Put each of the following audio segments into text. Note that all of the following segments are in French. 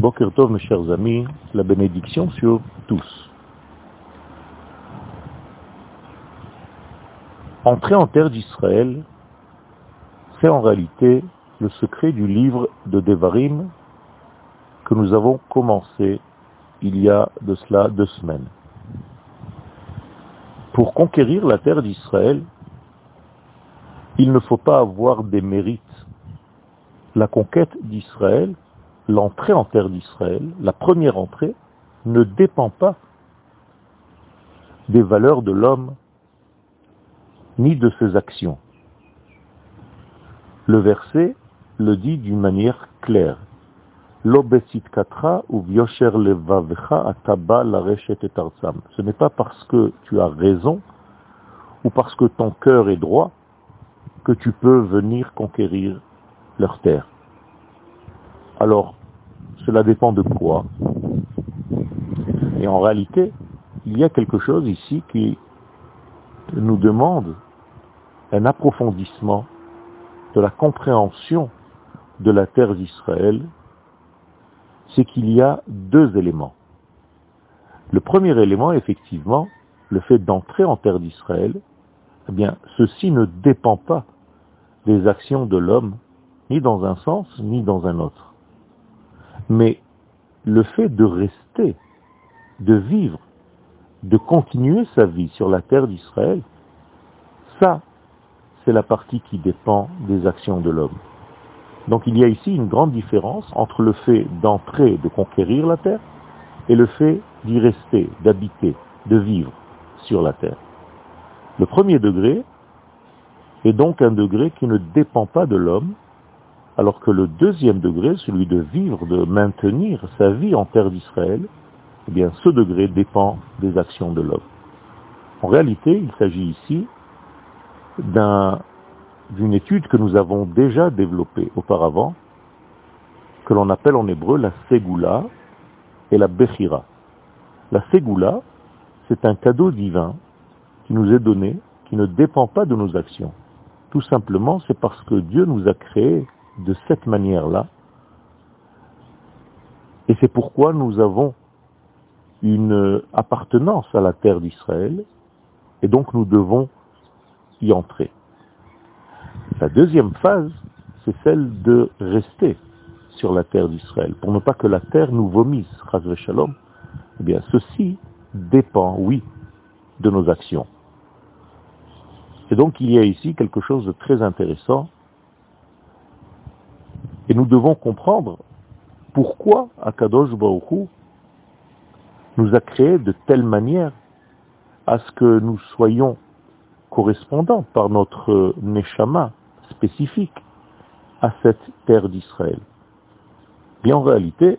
Boker Tov, mes chers amis, la bénédiction sur tous. Entrer en terre d'Israël, c'est en réalité le secret du livre de Devarim que nous avons commencé il y a de cela deux semaines. Pour conquérir la terre d'Israël, il ne faut pas avoir des mérites. La conquête d'Israël, l'entrée en terre d'Israël, la première entrée, ne dépend pas des valeurs de l'homme ni de ses actions. Le verset le dit d'une manière claire. Ce n'est pas parce que tu as raison ou parce que ton cœur est droit que tu peux venir conquérir leur terre. Alors, cela dépend de quoi Et en réalité, il y a quelque chose ici qui nous demande un approfondissement de la compréhension de la terre d'Israël, c'est qu'il y a deux éléments. Le premier élément, effectivement, le fait d'entrer en terre d'Israël, eh bien, ceci ne dépend pas des actions de l'homme, ni dans un sens, ni dans un autre. Mais le fait de rester, de vivre, de continuer sa vie sur la terre d'Israël, ça, c'est la partie qui dépend des actions de l'homme. Donc il y a ici une grande différence entre le fait d'entrer, de conquérir la terre, et le fait d'y rester, d'habiter, de vivre sur la terre. Le premier degré est donc un degré qui ne dépend pas de l'homme, alors que le deuxième degré, celui de vivre, de maintenir sa vie en terre d'Israël, eh bien ce degré dépend des actions de l'homme. En réalité, il s'agit ici d'une étude que nous avons déjà développée auparavant, que l'on appelle en hébreu la Ségoula et la Bechira. La Ségoula, c'est un cadeau divin qui nous est donné, qui ne dépend pas de nos actions. Tout simplement, c'est parce que Dieu nous a créés de cette manière-là. Et c'est pourquoi nous avons une appartenance à la terre d'Israël, et donc nous devons y entrer. La deuxième phase, c'est celle de rester sur la terre d'Israël, pour ne pas que la terre nous vomisse, shalom. Eh bien, ceci dépend, oui, de nos actions. Et donc, il y a ici quelque chose de très intéressant, et nous devons comprendre pourquoi Akadosh Baruch nous a créés de telle manière à ce que nous soyons correspondant par notre neshama spécifique à cette terre d'Israël. Bien en réalité,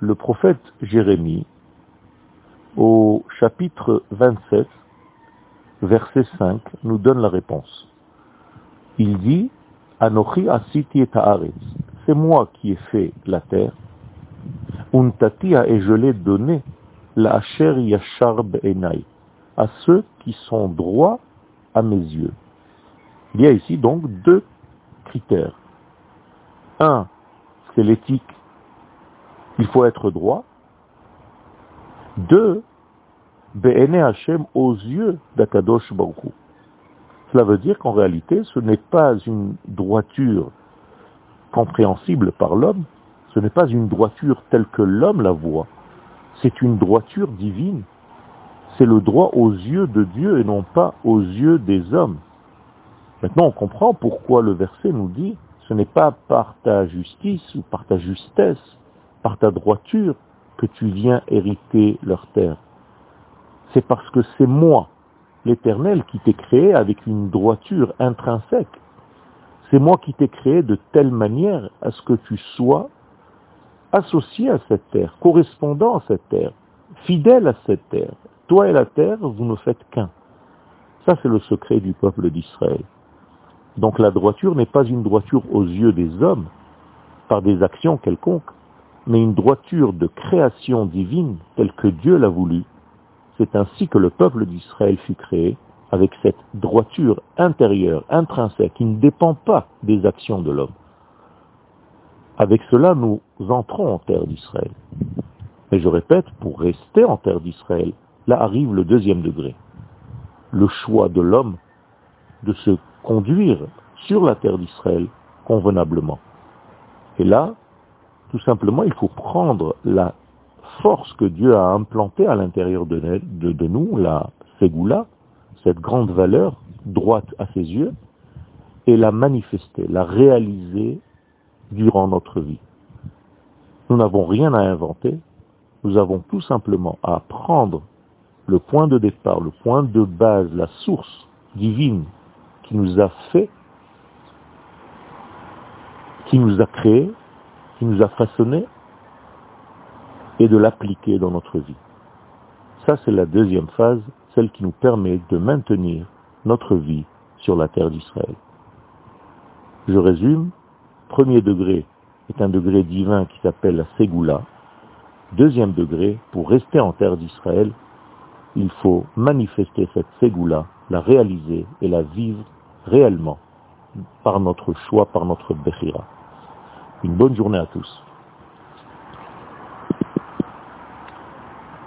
le prophète Jérémie, au chapitre 27, verset 5, nous donne la réponse. Il dit, Anochi asiti et c'est moi qui ai fait la terre, untatia et je l'ai donné, la asher yashar enai, à ceux qui sont droits à mes yeux. Il y a ici donc deux critères. Un, c'est l'éthique. Il faut être droit. Deux, Be'ene Hashem aux yeux d'Akadosh Baruch Cela veut dire qu'en réalité, ce n'est pas une droiture compréhensible par l'homme, ce n'est pas une droiture telle que l'homme la voit, c'est une droiture divine c'est le droit aux yeux de Dieu et non pas aux yeux des hommes. Maintenant, on comprend pourquoi le verset nous dit, ce n'est pas par ta justice ou par ta justesse, par ta droiture que tu viens hériter leur terre. C'est parce que c'est moi, l'Éternel, qui t'ai créé avec une droiture intrinsèque. C'est moi qui t'ai créé de telle manière à ce que tu sois associé à cette terre, correspondant à cette terre, fidèle à cette terre, toi et la terre, vous ne faites qu'un. Ça, c'est le secret du peuple d'Israël. Donc la droiture n'est pas une droiture aux yeux des hommes, par des actions quelconques, mais une droiture de création divine telle que Dieu l'a voulu. C'est ainsi que le peuple d'Israël fut créé, avec cette droiture intérieure, intrinsèque, qui ne dépend pas des actions de l'homme. Avec cela, nous entrons en terre d'Israël. Mais je répète, pour rester en terre d'Israël, là arrive le deuxième degré. Le choix de l'homme de se conduire sur la terre d'Israël convenablement. Et là, tout simplement, il faut prendre la force que Dieu a implantée à l'intérieur de, nous, la Ségoula, cette grande valeur droite à ses yeux, et la manifester, la réaliser durant notre vie. Nous n'avons rien à inventer, nous avons tout simplement à prendre le point de départ, le point de base, la source divine qui nous a fait, qui nous a créé, qui nous a façonné, et de l'appliquer dans notre vie. Ça, c'est la deuxième phase, celle qui nous permet de maintenir notre vie sur la terre d'Israël. Je résume. Premier degré est un degré divin qui s'appelle la Ségoula. Deuxième degré, pour rester en terre d'Israël, il faut manifester cette Ségoula, la réaliser et la vivre réellement par notre choix, par notre Bechira. Une bonne journée à tous.